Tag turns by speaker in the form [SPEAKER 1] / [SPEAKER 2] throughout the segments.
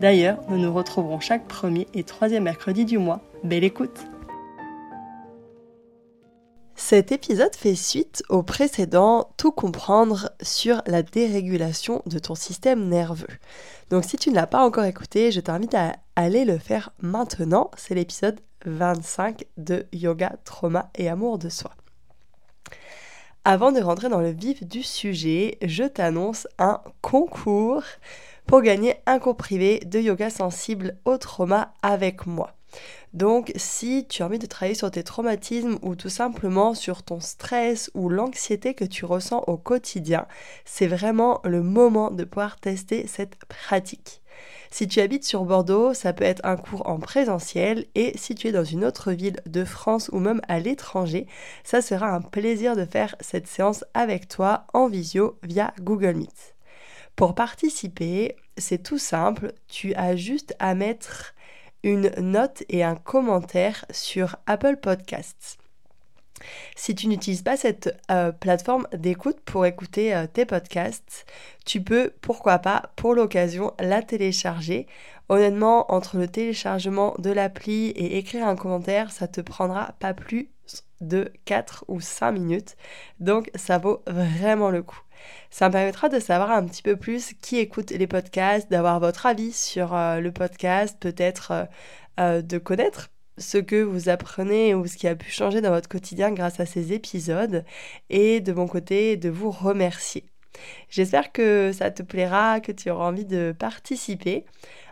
[SPEAKER 1] D'ailleurs, nous nous retrouverons chaque premier et troisième mercredi du mois. Belle écoute Cet épisode fait suite au précédent Tout comprendre sur la dérégulation de ton système nerveux. Donc si tu ne l'as pas encore écouté, je t'invite à aller le faire maintenant. C'est l'épisode 25 de Yoga, Trauma et Amour de soi. Avant de rentrer dans le vif du sujet, je t'annonce un concours pour gagner un cours privé de yoga sensible au trauma avec moi. Donc si tu as envie de travailler sur tes traumatismes ou tout simplement sur ton stress ou l'anxiété que tu ressens au quotidien, c'est vraiment le moment de pouvoir tester cette pratique. Si tu habites sur Bordeaux, ça peut être un cours en présentiel et si tu es dans une autre ville de France ou même à l'étranger, ça sera un plaisir de faire cette séance avec toi en visio via Google Meet. Pour participer, c'est tout simple, tu as juste à mettre une note et un commentaire sur Apple Podcasts. Si tu n'utilises pas cette euh, plateforme d'écoute pour écouter euh, tes podcasts, tu peux, pourquoi pas, pour l'occasion, la télécharger. Honnêtement, entre le téléchargement de l'appli et écrire un commentaire, ça te prendra pas plus de 4 ou 5 minutes. Donc ça vaut vraiment le coup. Ça me permettra de savoir un petit peu plus qui écoute les podcasts, d'avoir votre avis sur euh, le podcast, peut-être euh, euh, de connaître ce que vous apprenez ou ce qui a pu changer dans votre quotidien grâce à ces épisodes et de mon côté de vous remercier. J'espère que ça te plaira, que tu auras envie de participer.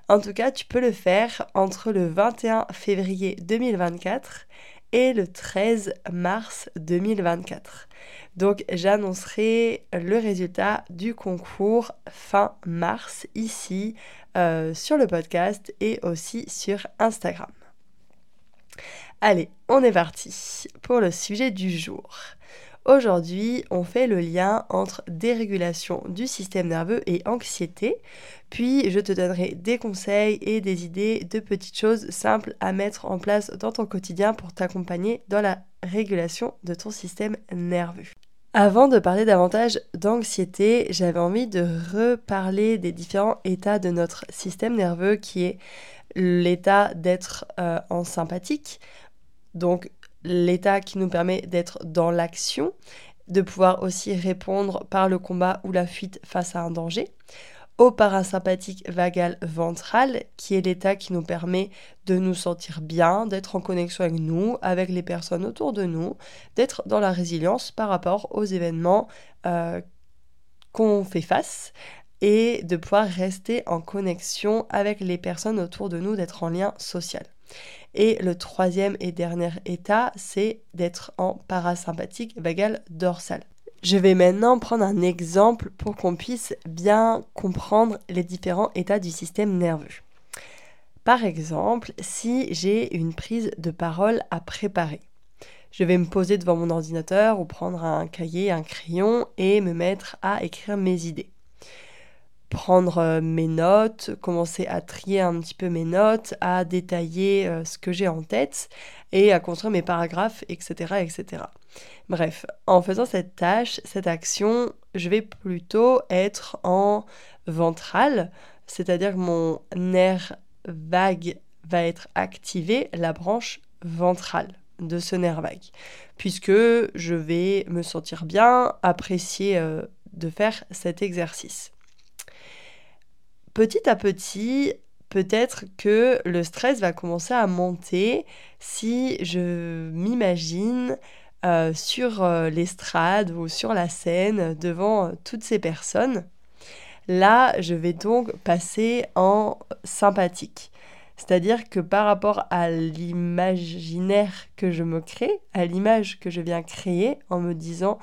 [SPEAKER 1] En tout cas, tu peux le faire entre le 21 février 2024 et le 13 mars 2024. Donc j'annoncerai le résultat du concours fin mars ici euh, sur le podcast et aussi sur Instagram. Allez, on est parti pour le sujet du jour. Aujourd'hui, on fait le lien entre dérégulation du système nerveux et anxiété, puis je te donnerai des conseils et des idées de petites choses simples à mettre en place dans ton quotidien pour t'accompagner dans la régulation de ton système nerveux. Avant de parler davantage d'anxiété, j'avais envie de reparler des différents états de notre système nerveux qui est l'état d'être euh, en sympathique, donc l'état qui nous permet d'être dans l'action, de pouvoir aussi répondre par le combat ou la fuite face à un danger au parasympathique vagal ventral, qui est l'état qui nous permet de nous sentir bien, d'être en connexion avec nous, avec les personnes autour de nous, d'être dans la résilience par rapport aux événements euh, qu'on fait face et de pouvoir rester en connexion avec les personnes autour de nous, d'être en lien social. Et le troisième et dernier état, c'est d'être en parasympathique vagal dorsal. Je vais maintenant prendre un exemple pour qu'on puisse bien comprendre les différents états du système nerveux. Par exemple, si j'ai une prise de parole à préparer, je vais me poser devant mon ordinateur ou prendre un cahier, un crayon et me mettre à écrire mes idées prendre euh, mes notes, commencer à trier un petit peu mes notes, à détailler euh, ce que j'ai en tête et à construire mes paragraphes, etc., etc. Bref, en faisant cette tâche, cette action, je vais plutôt être en ventral, c'est-à-dire que mon nerf vague va être activé, la branche ventrale de ce nerf vague, puisque je vais me sentir bien, apprécier euh, de faire cet exercice petit à petit, peut-être que le stress va commencer à monter si je m'imagine euh, sur euh, l'estrade ou sur la scène devant toutes ces personnes. Là, je vais donc passer en sympathique. C'est-à-dire que par rapport à l'imaginaire que je me crée, à l'image que je viens créer en me disant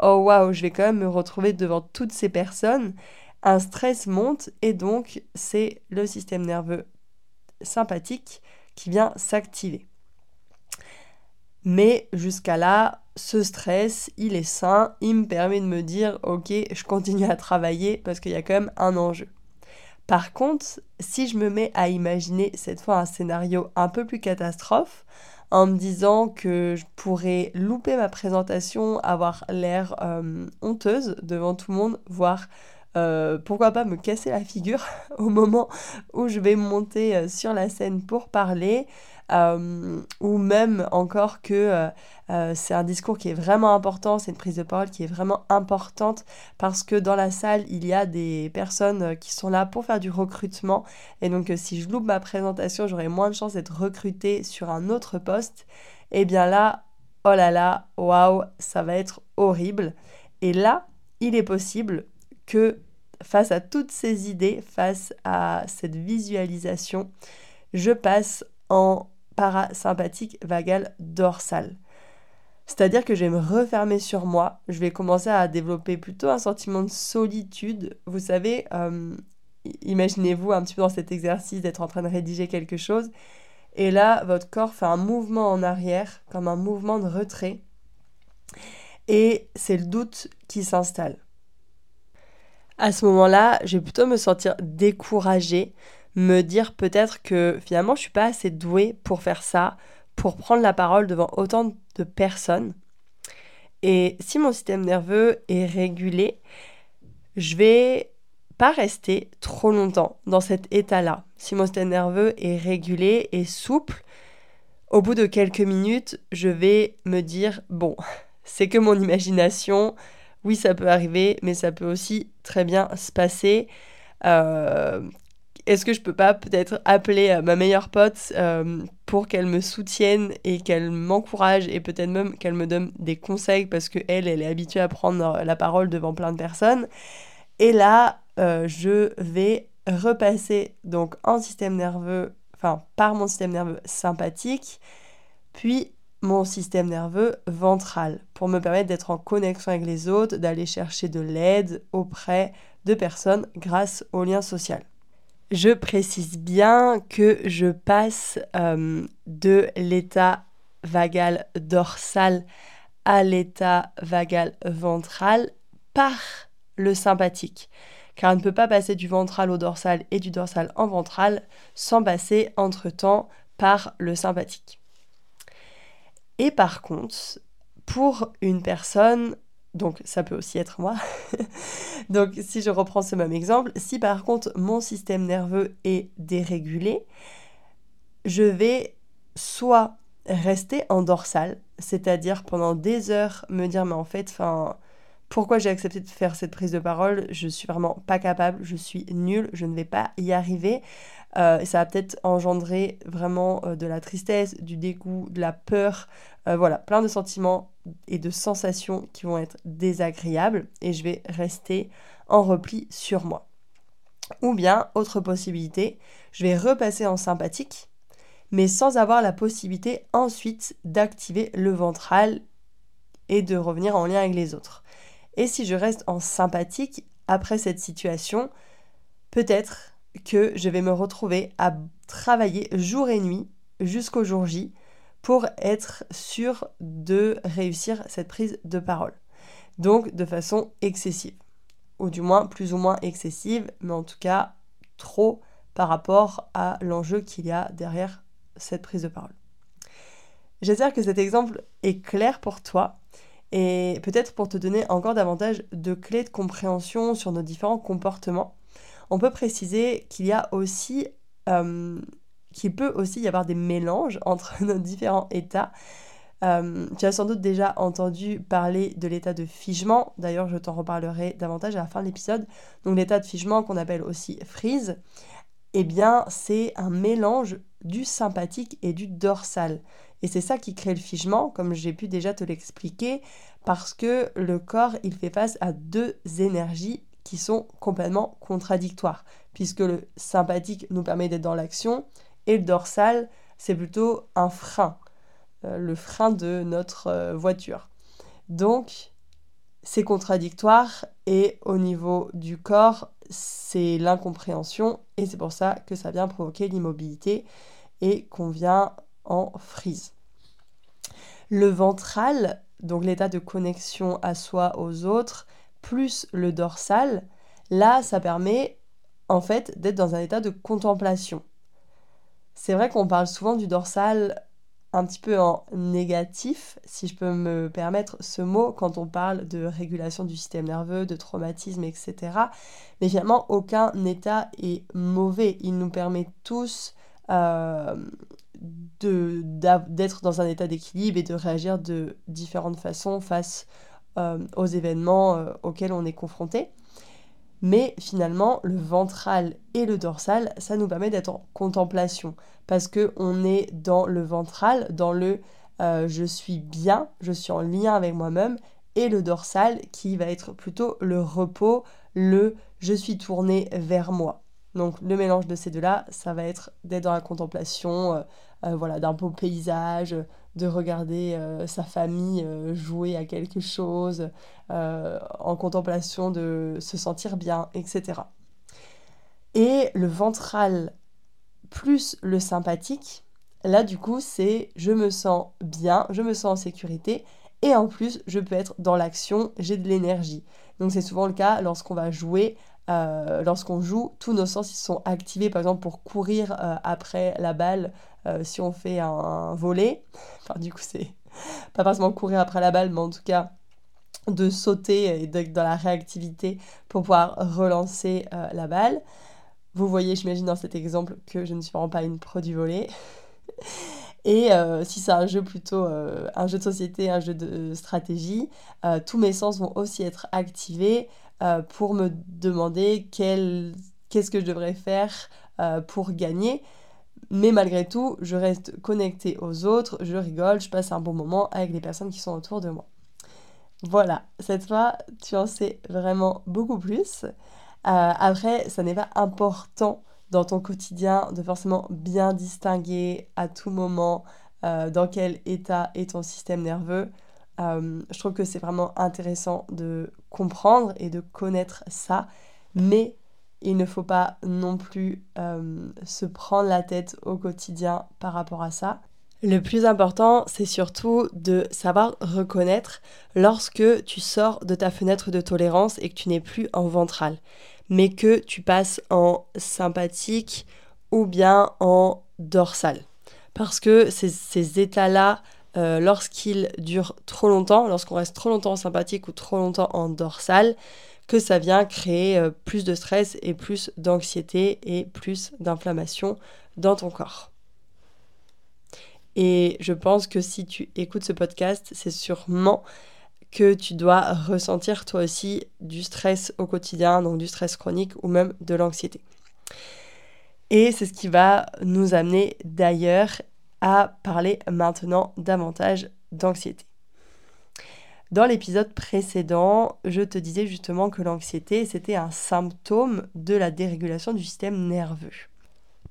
[SPEAKER 1] oh waouh, je vais quand même me retrouver devant toutes ces personnes, un stress monte et donc c'est le système nerveux sympathique qui vient s'activer. Mais jusqu'à là, ce stress, il est sain, il me permet de me dire, ok, je continue à travailler parce qu'il y a quand même un enjeu. Par contre, si je me mets à imaginer cette fois un scénario un peu plus catastrophe, en me disant que je pourrais louper ma présentation, avoir l'air euh, honteuse devant tout le monde, voire euh, pourquoi pas me casser la figure au moment où je vais monter euh, sur la scène pour parler, euh, ou même encore que c'est un discours qui est vraiment important, c'est une prise de parole qui est vraiment importante parce que dans la salle, il y a des personnes qui sont là pour faire du recrutement et donc si je loupe ma présentation, j'aurai moins de chances d'être recrutée sur un autre poste. Et eh bien là, oh là là, waouh, ça va être horrible. Et là, il est possible face à toutes ces idées, face à cette visualisation, je passe en parasympathique vagal dorsal. C'est-à-dire que je vais me refermer sur moi, je vais commencer à développer plutôt un sentiment de solitude. Vous savez, euh, imaginez-vous un petit peu dans cet exercice d'être en train de rédiger quelque chose, et là, votre corps fait un mouvement en arrière, comme un mouvement de retrait, et c'est le doute qui s'installe. À ce moment-là, je vais plutôt me sentir découragée, me dire peut-être que finalement je suis pas assez douée pour faire ça, pour prendre la parole devant autant de personnes. Et si mon système nerveux est régulé, je vais pas rester trop longtemps dans cet état-là. Si mon système nerveux est régulé et souple, au bout de quelques minutes, je vais me dire bon, c'est que mon imagination. Oui, ça peut arriver, mais ça peut aussi très bien se passer. Euh, est-ce que je peux pas peut-être appeler euh, ma meilleure pote euh, pour qu'elle me soutienne et qu'elle m'encourage et peut-être même qu'elle me donne des conseils parce que elle, est habituée à prendre la parole devant plein de personnes. Et là, je vais repasser donc en système nerveux, enfin par mon système nerveux sympathique, puis mon système nerveux ventral pour me permettre d'être en connexion avec les autres, d'aller chercher de l'aide auprès de personnes grâce au lien social. Je précise bien que je passe euh, de l'état vagal dorsal à l'état vagal ventral par le sympathique. Car on ne peut pas passer du ventral au dorsal et du dorsal en ventral sans passer entre-temps par le sympathique. Et par contre, pour une personne donc ça peut aussi être moi. Donc si je reprends ce même exemple, si par contre mon système nerveux est dérégulé, je vais soit rester en dorsal, c'est-à-dire pendant des heures me dire mais en fait, enfin, pourquoi j'ai accepté de faire cette prise de parole? Je suis vraiment pas capable, je suis nulle, je ne vais pas y arriver. Euh, ça va peut-être engendrer vraiment euh, de la tristesse, du dégoût, de la peur, euh, voilà, plein de sentiments et de sensations qui vont être désagréables et je vais rester en repli sur moi. Ou bien, autre possibilité, je vais repasser en sympathique, mais sans avoir la possibilité ensuite d'activer le ventral et de revenir en lien avec les autres. Et si je reste en sympathique après cette situation, peut-être que je vais me retrouver à travailler jour et nuit jusqu'au jour J pour être sûr de réussir cette prise de parole. Donc de façon excessive. Ou du moins plus ou moins excessive, mais en tout cas trop par rapport à l'enjeu qu'il y a derrière cette prise de parole. J'espère que cet exemple est clair pour toi et peut-être pour te donner encore davantage de clés de compréhension sur nos différents comportements on peut préciser qu'il y a aussi, euh, qu'il peut aussi y avoir des mélanges entre nos différents états. Euh, tu as sans doute déjà entendu parler de l'état de figement, d'ailleurs je t'en reparlerai davantage à la fin de l'épisode. Donc l'état de figement qu'on appelle aussi freeze, eh bien c'est un mélange du sympathique et du dorsal. Et c'est ça qui crée le figement, comme j'ai pu déjà te l'expliquer, parce que le corps, il fait face à deux énergies qui sont complètement contradictoires, puisque le sympathique nous permet d'être dans l'action, et le dorsal, c'est plutôt un frein, euh, le frein de notre euh, voiture. Donc, c'est contradictoire, et au niveau du corps, c'est l'incompréhension, et c'est pour ça que ça vient provoquer l'immobilité, et qu'on vient en frise. Le ventral, donc l'état de connexion à soi, aux autres, plus le dorsal, là, ça permet en fait d'être dans un état de contemplation. C'est vrai qu'on parle souvent du dorsal un petit peu en négatif, si je peux me permettre ce mot, quand on parle de régulation du système nerveux, de traumatisme, etc. Mais finalement, aucun état est mauvais. Il nous permet tous euh, d'être dans un état d'équilibre et de réagir de différentes façons face euh, aux événements euh, auxquels on est confronté. Mais finalement, le ventral et le dorsal, ça nous permet d'être en contemplation parce que on est dans le ventral, dans le euh, je suis bien, je suis en lien avec moi-même, et le dorsal qui va être plutôt le repos, le je suis tourné vers moi. Donc le mélange de ces deux-là, ça va être d'être dans la contemplation, voilà, d'un beau paysage, de regarder euh, sa famille euh, jouer à quelque chose, en contemplation de se sentir bien, etc. Et le ventral plus le sympathique, là du coup c'est je me sens bien, je me sens en sécurité et en plus je peux être dans l'action, j'ai de l'énergie. Donc c'est souvent le cas lorsqu'on va jouer euh, lorsqu'on joue, tous nos sens sont activés, par exemple pour courir euh, après la balle, euh, si on fait un, volet. Enfin, du coup, c'est pas forcément courir après la balle, mais en tout cas de sauter et d'être dans la réactivité pour pouvoir relancer la balle. Vous voyez, j'imagine dans cet exemple que je ne suis vraiment pas une pro du volet. Et si c'est un jeu plutôt un jeu de société, un jeu de stratégie, tous mes sens vont aussi être activés euh, pour me demander qu'est-ce que je devrais faire euh, pour gagner. Mais malgré tout, je reste connectée aux autres, je rigole, je passe un bon moment avec les personnes qui sont autour de moi. Voilà, cette fois, tu en sais vraiment beaucoup plus. Euh, après, ça n'est pas important dans ton quotidien de forcément bien distinguer à tout moment dans quel état est ton système nerveux. Euh, je trouve que c'est vraiment intéressant de comprendre et de connaître ça, mais il ne faut pas non plus euh, se prendre la tête au quotidien par rapport à ça. Le plus important, c'est surtout de savoir reconnaître lorsque tu sors de ta fenêtre de tolérance et que tu n'es plus en ventral, mais que tu passes en sympathique ou bien en dorsal. Parce que ces états-là euh, lorsqu'il dure trop longtemps, lorsqu'on reste trop longtemps sympathique ou trop longtemps en dorsal, que ça vient créer euh, plus de stress et plus d'anxiété et plus d'inflammation dans ton corps. Et je pense que si tu écoutes ce podcast, c'est sûrement que tu dois ressentir toi aussi du stress au quotidien, donc du stress chronique ou même de l'anxiété. Et c'est ce qui va nous amener d'ailleurs à parler maintenant davantage d'anxiété. Dans l'épisode précédent, je te disais justement que l'anxiété, c'était un symptôme de la dérégulation du système nerveux.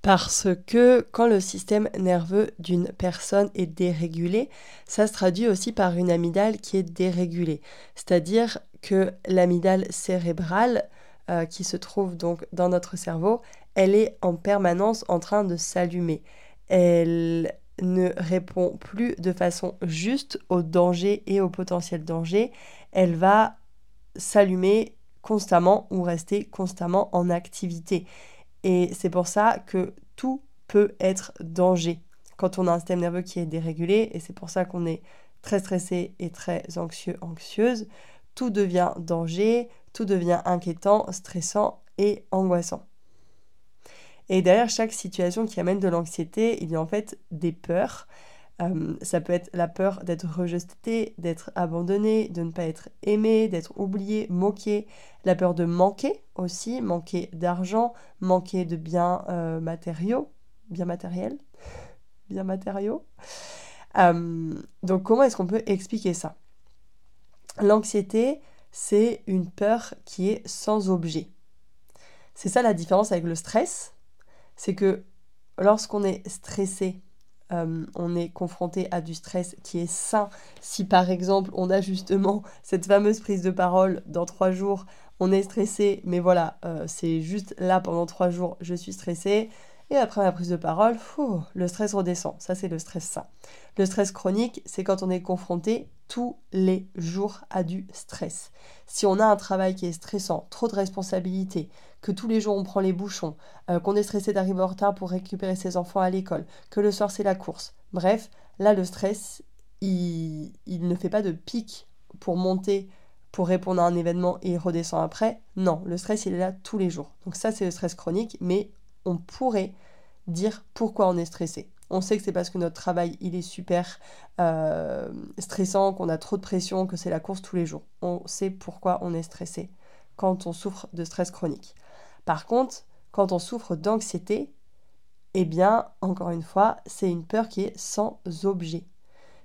[SPEAKER 1] Parce que quand le système nerveux d'une personne est dérégulé, ça se traduit aussi par une amygdale qui est dérégulée. C'est-à-dire que l'amygdale cérébrale, euh, qui se trouve donc dans notre cerveau, elle est en permanence en train de s'allumer. Elle ne répond plus de façon juste au danger et au potentiel danger, elle va s'allumer constamment ou rester constamment en activité. Et c'est pour ça que tout peut être danger quand on a un système nerveux qui est dérégulé, et c'est pour ça qu'on est très stressé et très anxieux, anxieuse, tout devient danger, tout devient inquiétant, stressant et angoissant. Et derrière chaque situation qui amène de l'anxiété, il y a en fait des peurs. Euh, ça peut être la peur d'être rejeté, d'être abandonné, de ne pas être aimé, d'être oublié, moqué, la peur de manquer aussi, manquer d'argent, manquer de biens euh, matériaux, biens matériels, biens matériaux. Euh, donc comment est-ce qu'on peut expliquer ça? L'anxiété, c'est une peur qui est sans objet. C'est ça la différence avec le stress, c'est que lorsqu'on est stressé, euh, on est confronté à du stress qui est sain. Si par exemple on a justement cette fameuse prise de parole dans trois jours, on est stressé, mais voilà, euh, c'est juste là pendant trois jours, je suis stressé. Et après ma prise de parole, le stress redescend. Ça, c'est le stress sain. Le stress chronique, c'est quand on est confronté tous les jours à du stress. Si on a un travail qui est stressant, trop de responsabilités, que tous les jours on prend les bouchons, euh, qu'on est stressé d'arriver en retard pour récupérer ses enfants à l'école, que le soir c'est la course, bref, là le stress, il, il ne fait pas de pic pour monter pour répondre à un événement et redescend après. Non, le stress, il est là tous les jours. Donc ça, c'est le stress chronique, mais on pourrait dire pourquoi on est stressé. On sait que c'est parce que notre travail, il est super euh, stressant, qu'on a trop de pression, que c'est la course tous les jours. On sait pourquoi on est stressé quand on souffre de stress chronique. Par contre, quand on souffre d'anxiété, eh bien, encore une fois, c'est une peur qui est sans objet.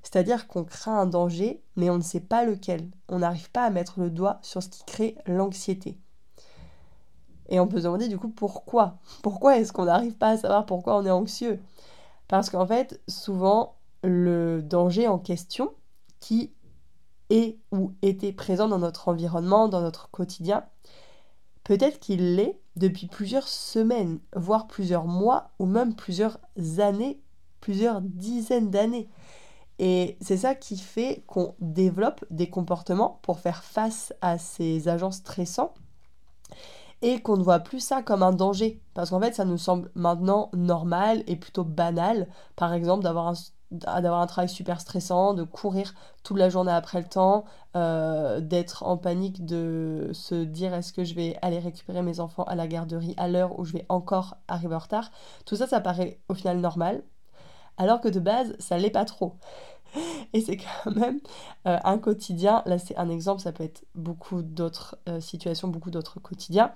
[SPEAKER 1] C'est-à-dire qu'on craint un danger, mais on ne sait pas lequel. On n'arrive pas à mettre le doigt sur ce qui crée l'anxiété. Et on peut se demander du coup pourquoi? Pourquoi est-ce qu'on n'arrive pas à savoir pourquoi on est anxieux? Parce qu'en fait, souvent, le danger en question, qui est ou était présent dans notre environnement, dans notre quotidien, peut-être qu'il l'est depuis plusieurs semaines, voire plusieurs mois, ou même plusieurs années, plusieurs dizaines d'années. Et c'est ça qui fait qu'on développe des comportements pour faire face à ces agents stressants et qu'on ne voit plus ça comme un danger. Parce qu'en fait, ça nous semble maintenant normal et plutôt banal, par exemple, d'avoir un, d'avoir un travail super stressant, de courir toute la journée après le temps, euh, d'être en panique, de se dire est-ce que je vais aller récupérer mes enfants à la garderie à l'heure où je vais encore arriver en retard? Tout ça, ça paraît au final normal, alors que de base, ça l'est pas trop. Et c'est quand même euh, un quotidien, là c'est un exemple, ça peut être beaucoup d'autres euh, situations, beaucoup d'autres quotidiens,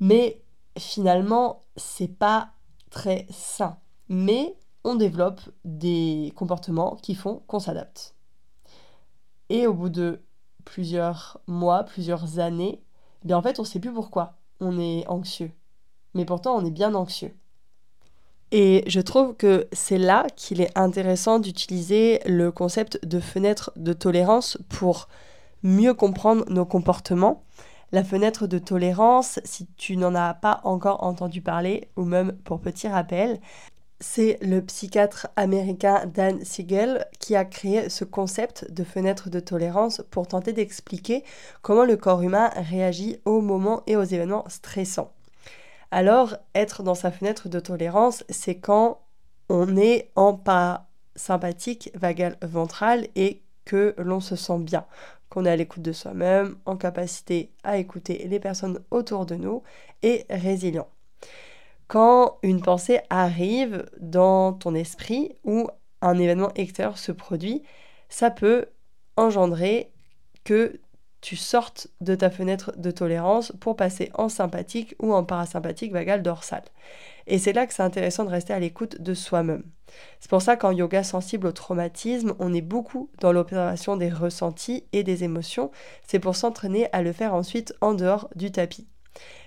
[SPEAKER 1] mais finalement, c'est pas très sain. Mais on développe des comportements qui font qu'on s'adapte. Et au bout de plusieurs mois, plusieurs années, eh bien en fait, on ne sait plus pourquoi on est anxieux. Mais pourtant, on est bien anxieux. Et je trouve que c'est là qu'il est intéressant d'utiliser le concept de fenêtre de tolérance pour mieux comprendre nos comportements. La fenêtre de tolérance, si tu n'en as pas encore entendu parler, ou même pour petit rappel, c'est le psychiatre américain Dan Siegel qui a créé ce concept de fenêtre de tolérance pour tenter d'expliquer comment le corps humain réagit aux moments et aux événements stressants. Alors, être dans sa fenêtre de tolérance, c'est quand on est en sympathique vagal ventral et que l'on se sent bien, qu'on est à l'écoute de soi-même, en capacité à écouter les personnes autour de nous et résilient. Quand une pensée arrive dans ton esprit ou un événement extérieur se produit, ça peut engendrer que tu sortes de ta fenêtre de tolérance pour passer en sympathique ou en parasympathique vagal dorsal. Et c'est là que c'est intéressant de rester à l'écoute de soi-même. C'est pour ça qu'en yoga sensible au traumatisme, on est beaucoup dans l'opération des ressentis et des émotions. C'est pour s'entraîner à le faire ensuite en dehors du tapis.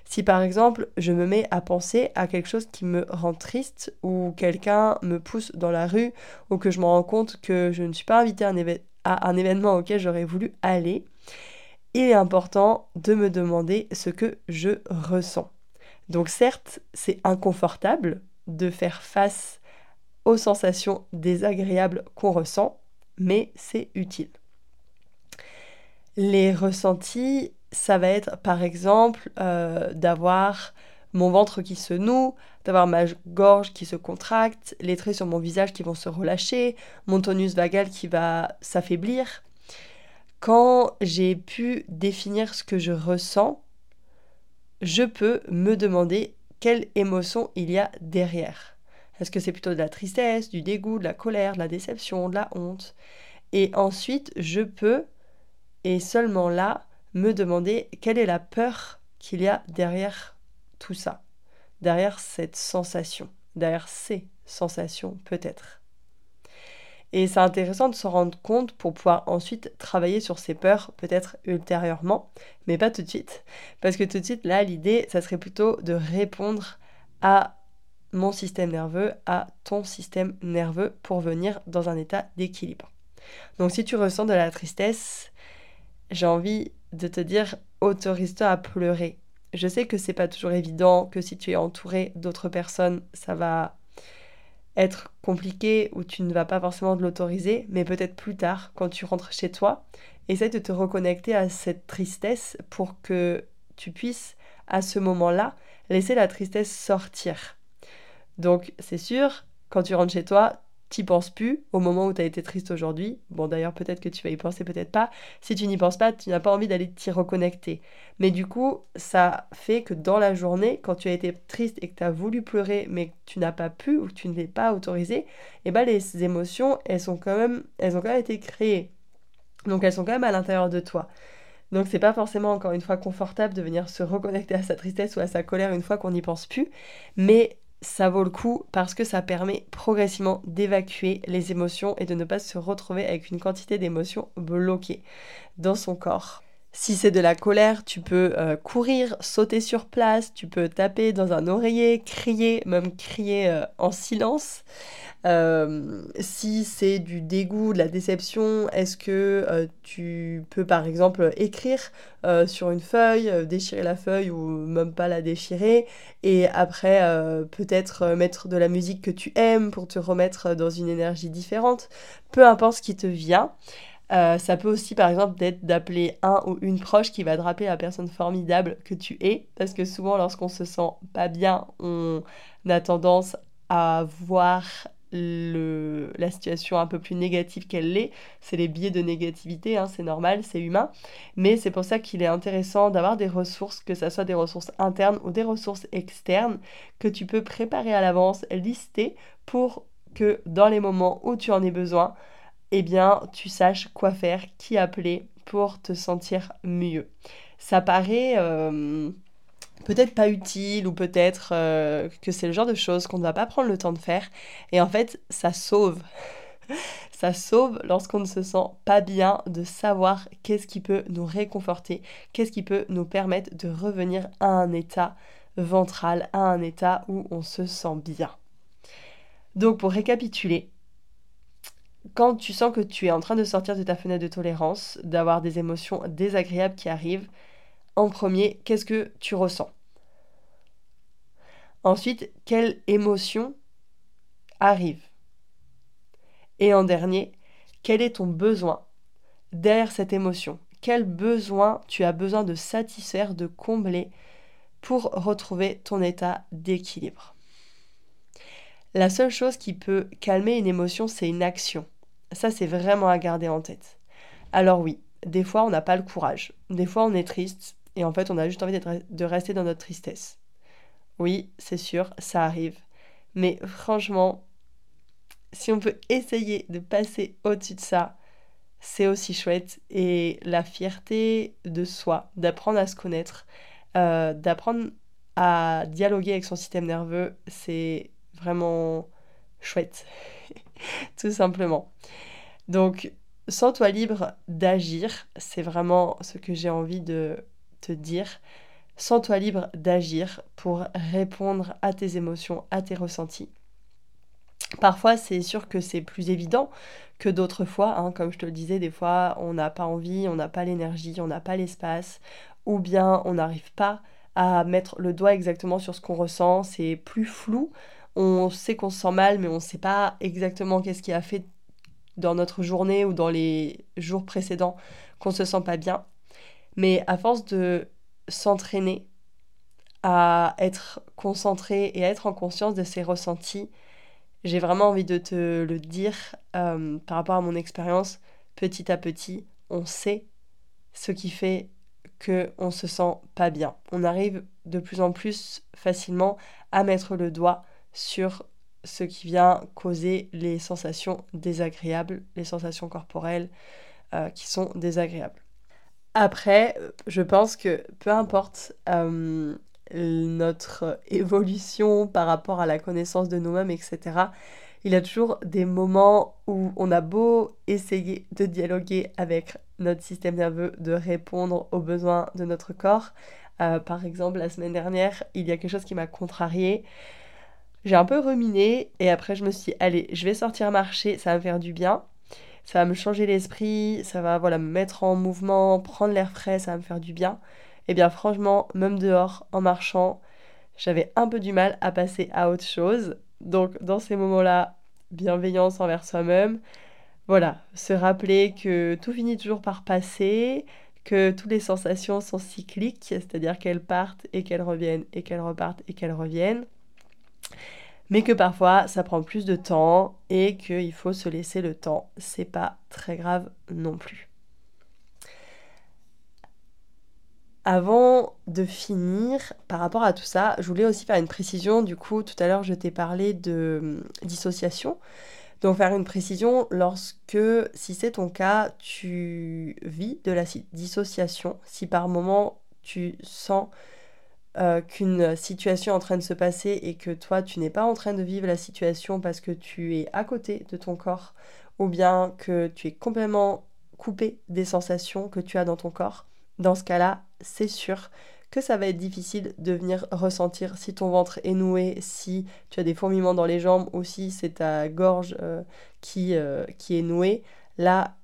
[SPEAKER 1] Si par exemple je me mets à penser à quelque chose qui me rend triste ou quelqu'un me pousse dans la rue ou que je me rends compte que je ne suis pas invité à un événement auquel j'aurais voulu aller, il est important de me demander ce que je ressens. Donc certes, c'est inconfortable de faire face aux sensations désagréables qu'on ressent, mais c'est utile. Les ressentis, ça va être par exemple euh, d'avoir mon ventre qui se noue, d'avoir ma gorge qui se contracte, les traits sur mon visage qui vont se relâcher, mon tonus vagal qui va s'affaiblir, quand j'ai pu définir ce que je ressens, je peux me demander quelle émotion il y a derrière. Est-ce que c'est plutôt de la tristesse, du dégoût, de la colère, de la déception, de la honte? Et ensuite, je peux, et seulement là, me demander quelle est la peur qu'il y a derrière tout ça, derrière cette sensation, derrière ces sensations peut-être. Et c'est intéressant de s'en rendre compte pour pouvoir ensuite travailler sur ses peurs, peut-être ultérieurement, mais pas tout de suite. Parce que tout de suite, là, l'idée, ça serait plutôt de répondre à mon système nerveux, à ton système nerveux pour venir dans un état d'équilibre. Donc si tu ressens de la tristesse, j'ai envie de te dire autorise-toi à pleurer. Je sais que c'est pas toujours évident, que si tu es entouré d'autres personnes, ça va être compliqué ou tu ne vas pas forcément l'autoriser, mais peut-être plus tard, quand tu rentres chez toi, essaie de te reconnecter à cette tristesse pour que tu puisses, à ce moment-là, laisser la tristesse sortir. Donc, c'est sûr, quand tu rentres chez toi, t'y penses plus au moment où tu as été triste aujourd'hui. Bon, d'ailleurs, peut-être que tu vas y penser, peut-être pas. Si tu n'y penses pas, tu n'as pas envie d'aller t'y reconnecter. Mais du coup, ça fait que dans la journée, quand tu as été triste et que tu as voulu pleurer, mais que tu n'as pas pu ou que tu ne l'es pas autorisé, eh ben, les émotions, elles, sont quand même, elles ont quand même été créées. Donc, elles sont quand même à l'intérieur de toi. Donc c'est pas forcément encore une fois confortable de venir se reconnecter à sa tristesse ou à sa colère une fois qu'on n'y pense plus, mais ça vaut le coup parce que ça permet progressivement d'évacuer les émotions et de ne pas se retrouver avec une quantité d'émotions bloquées dans son corps. Si c'est de la colère, tu peux euh, courir, sauter sur place, tu peux taper dans un oreiller, crier, même crier euh, en silence. Euh, si c'est du dégoût, de la déception, est-ce que tu peux par exemple écrire sur une feuille, déchirer la feuille ou même pas la déchirer, et après peut-être mettre de la musique que tu aimes pour te remettre dans une énergie différente, peu importe ce qui te vient. Ça peut aussi, par exemple, d'être d'appeler un ou une proche qui va te rappeler la personne formidable que tu es, parce que souvent, lorsqu'on se sent pas bien, on a tendance à voir la situation un peu plus négative qu'elle l'est. C'est les biais de négativité, hein, c'est normal, c'est humain. Mais c'est pour ça qu'il est intéressant d'avoir des ressources, que ce soit des ressources internes ou des ressources externes, que tu peux préparer à l'avance, lister, pour que dans les moments où tu en aies besoin, eh bien, tu saches quoi faire, qui appeler pour te sentir mieux. Ça paraît... Euh, peut-être pas utile ou peut-être euh, que c'est le genre de choses qu'on ne va pas prendre le temps de faire. Et en fait, ça sauve. ça sauve lorsqu'on ne se sent pas bien de savoir qu'est-ce qui peut nous réconforter, qu'est-ce qui peut nous permettre de revenir à un état ventral, à un état où on se sent bien. Donc pour récapituler, quand tu sens que tu es en train de sortir de ta fenêtre de tolérance, d'avoir des émotions désagréables qui arrivent, en premier, qu'est-ce que tu ressens? Ensuite, quelle émotion arrive Et en dernier, quel est ton besoin derrière cette émotion? Quel besoin tu as besoin de satisfaire, de combler pour retrouver ton état d'équilibre? La seule chose qui peut calmer une émotion, c'est une action. Ça, c'est vraiment à garder en tête. Alors oui, des fois, on n'a pas le courage. Des fois, on est triste et en fait, on a juste envie de rester dans notre tristesse. Oui, c'est sûr, ça arrive. Mais franchement, si on peut essayer de passer au-dessus de ça, c'est aussi chouette. Et la fierté de soi, d'apprendre à se connaître, euh, d'apprendre à dialoguer avec son système nerveux, c'est vraiment chouette. Tout simplement. Donc, sens-toi libre d'agir. C'est vraiment ce que j'ai envie de te dire. Sens-toi libre d'agir pour répondre à tes émotions, à tes ressentis. Parfois, c'est sûr que c'est plus évident que d'autres fois. Hein. Comme je te le disais, des fois, on n'a pas envie, on n'a pas l'énergie, on n'a pas l'espace, ou bien on n'arrive pas à mettre le doigt exactement sur ce qu'on ressent. C'est plus flou. On sait qu'on se sent mal, mais on ne sait pas exactement qu'est-ce qui a fait dans notre journée ou dans les jours précédents qu'on se sent pas bien. Mais à force de s'entraîner à être concentré et à être en conscience de ses ressentis, j'ai vraiment envie de te le dire euh, par rapport à mon expérience. Petit à petit, on sait ce qui fait que on se sent pas bien. On arrive de plus en plus facilement à mettre le doigt sur ce qui vient causer les sensations désagréables, les sensations corporelles euh, qui sont désagréables. Après, je pense que peu importe euh, notre évolution par rapport à la connaissance de nous-mêmes, etc., Il y a toujours des moments où on a beau essayer de dialoguer avec notre système nerveux, de répondre aux besoins de notre corps. Euh, par exemple, la semaine dernière, il y a quelque chose qui m'a contrarié. J'ai un peu ruminé et après je me suis dit, allez, je vais sortir marcher, ça va me faire du bien. Ça va me changer l'esprit, ça va voilà, me mettre en mouvement, prendre l'air frais, ça va me faire du bien. Et eh bien franchement, même dehors, en marchant, j'avais un peu du mal à passer à autre chose. Donc dans ces moments-là, bienveillance envers soi-même. Voilà, se rappeler que tout finit toujours par passer, que toutes les sensations sont cycliques, c'est-à-dire qu'elles partent et qu'elles reviennent et qu'elles repartent et qu'elles reviennent. Mais que parfois ça prend plus de temps et qu'il faut se laisser le temps. C'est pas très grave non plus. Avant de finir, par rapport à tout ça, je voulais aussi faire une précision. Du coup, tout à l'heure, je t'ai parlé de hum, dissociation. Donc, faire une précision lorsque, si c'est ton cas, tu vis de la dissociation, si par moment tu sens euh, qu'une situation est en train de se passer et que toi, tu n'es pas en train de vivre la situation parce que tu es à côté de ton corps ou bien que tu es complètement coupé des sensations que tu as dans ton corps, dans ce cas-là, c'est sûr que ça va être difficile de venir ressentir si ton ventre est noué, si tu as des fourmillements dans les jambes ou si c'est ta gorge euh, qui, euh, qui est nouée. Là,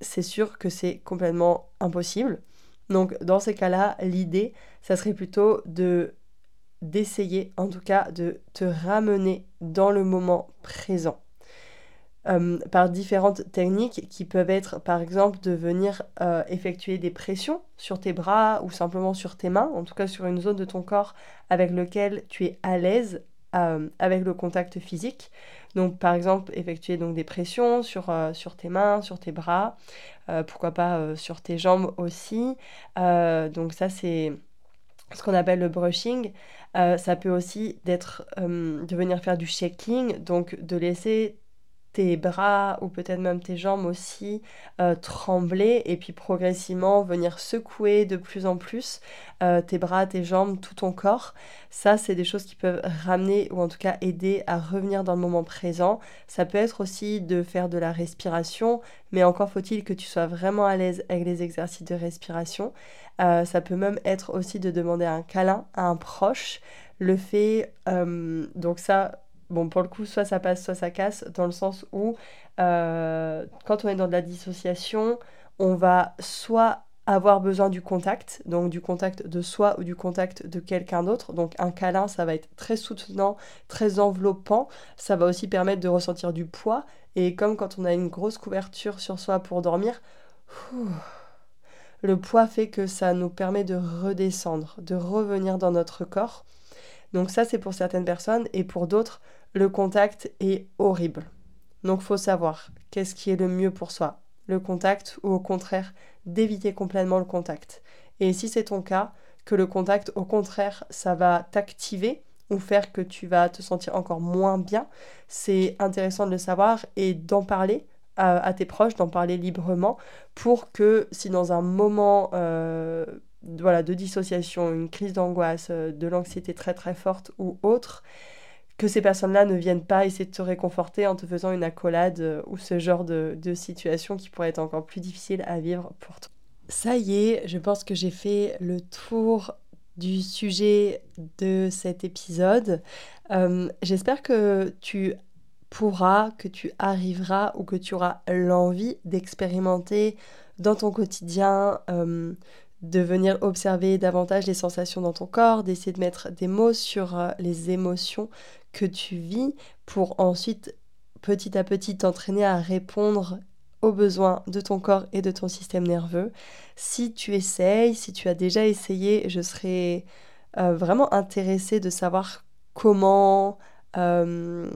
[SPEAKER 1] c'est sûr que c'est complètement impossible. Donc dans ces cas-là, l'idée, ça serait plutôt de d'essayer en tout cas de te ramener dans le moment présent. Euh, par différentes techniques qui peuvent être par exemple de venir euh, effectuer des pressions sur tes bras ou simplement sur tes mains, en tout cas sur une zone de ton corps avec lequel tu es à l'aise euh, avec le contact physique. Donc par exemple effectuer donc des pressions sur, sur tes mains, sur tes bras, pourquoi pas sur tes jambes aussi. donc ça c'est ce qu'on appelle le brushing. ça peut aussi d'être de venir faire du shaking, donc de laisser tes bras ou peut-être même tes jambes aussi euh, trembler et puis progressivement venir secouer de plus en plus euh, tes bras, tes jambes, tout ton corps. Ça, c'est des choses qui peuvent ramener ou en tout cas aider à revenir dans le moment présent. Ça peut être aussi de faire de la respiration, mais encore faut-il que tu sois vraiment à l'aise avec les exercices de respiration. Euh, ça peut même être aussi de demander un câlin à un proche. Le fait, donc ça, bon, pour le coup, soit ça passe, soit ça casse, dans le sens où euh, quand on est dans de la dissociation, on va soit avoir besoin du contact, donc du contact de soi ou du contact de quelqu'un d'autre. Donc un câlin, ça va être très soutenant, très enveloppant. Ça va aussi permettre de ressentir du poids. Et comme quand on a une grosse couverture sur soi pour dormir, le poids fait que ça nous permet de redescendre, de revenir dans notre corps. Donc ça, c'est pour certaines personnes. Et pour d'autres, le contact est horrible. Donc faut savoir qu'est-ce qui est le mieux pour soi, le contact ou au contraire d'éviter complètement le contact. Et si c'est ton cas, que le contact au contraire ça va t'activer ou faire que tu vas te sentir encore moins bien, c'est intéressant de le savoir et d'en parler à, tes proches, d'en parler librement pour que si dans un moment euh, voilà, de dissociation, une crise d'angoisse, euh, de l'anxiété très très forte ou autre, que ces personnes-là ne viennent pas essayer de te réconforter en te faisant une accolade euh, ou ce genre de, situation qui pourrait être encore plus difficile à vivre pour toi. Ça y est, je pense que j'ai fait le tour du sujet de cet épisode. Euh, j'espère que tu pourras, que tu arriveras ou que tu auras l'envie d'expérimenter dans ton quotidien euh, de venir observer davantage les sensations dans ton corps, d'essayer de mettre des mots sur les émotions que tu vis pour ensuite petit à petit t'entraîner à répondre aux besoins de ton corps et de ton système nerveux. Si tu essayes, si tu as déjà essayé, je serais euh, vraiment intéressée de savoir comment euh,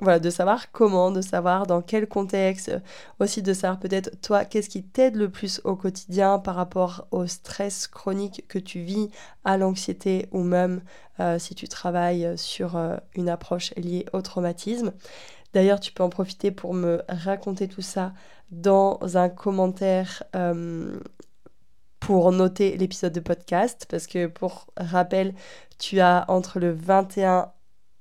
[SPEAKER 1] voilà, de savoir comment, de savoir dans quel contexte, aussi de savoir peut-être toi, qu'est-ce qui t'aide le plus au quotidien par rapport au stress chronique que tu vis, à l'anxiété ou même euh, si tu travailles sur euh, une approche liée au traumatisme. D'ailleurs, tu peux en profiter pour me raconter tout ça dans un commentaire euh, pour noter l'épisode de podcast, parce que pour rappel, tu as entre le 21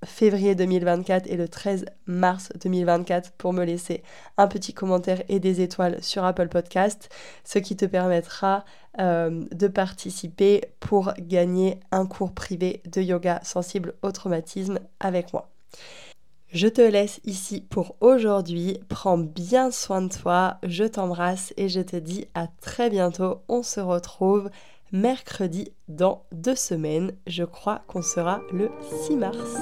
[SPEAKER 1] février 2024 et le 13 mars 2024 pour me laisser un petit commentaire et des étoiles sur Apple Podcast, ce qui te permettra euh, de participer pour gagner un cours privé de yoga sensible au traumatisme avec moi. Je te laisse ici pour aujourd'hui. Prends bien soin de toi. Je t'embrasse et je te dis à très bientôt. On se retrouve mercredi dans deux semaines. Je crois qu'on sera le 6 mars.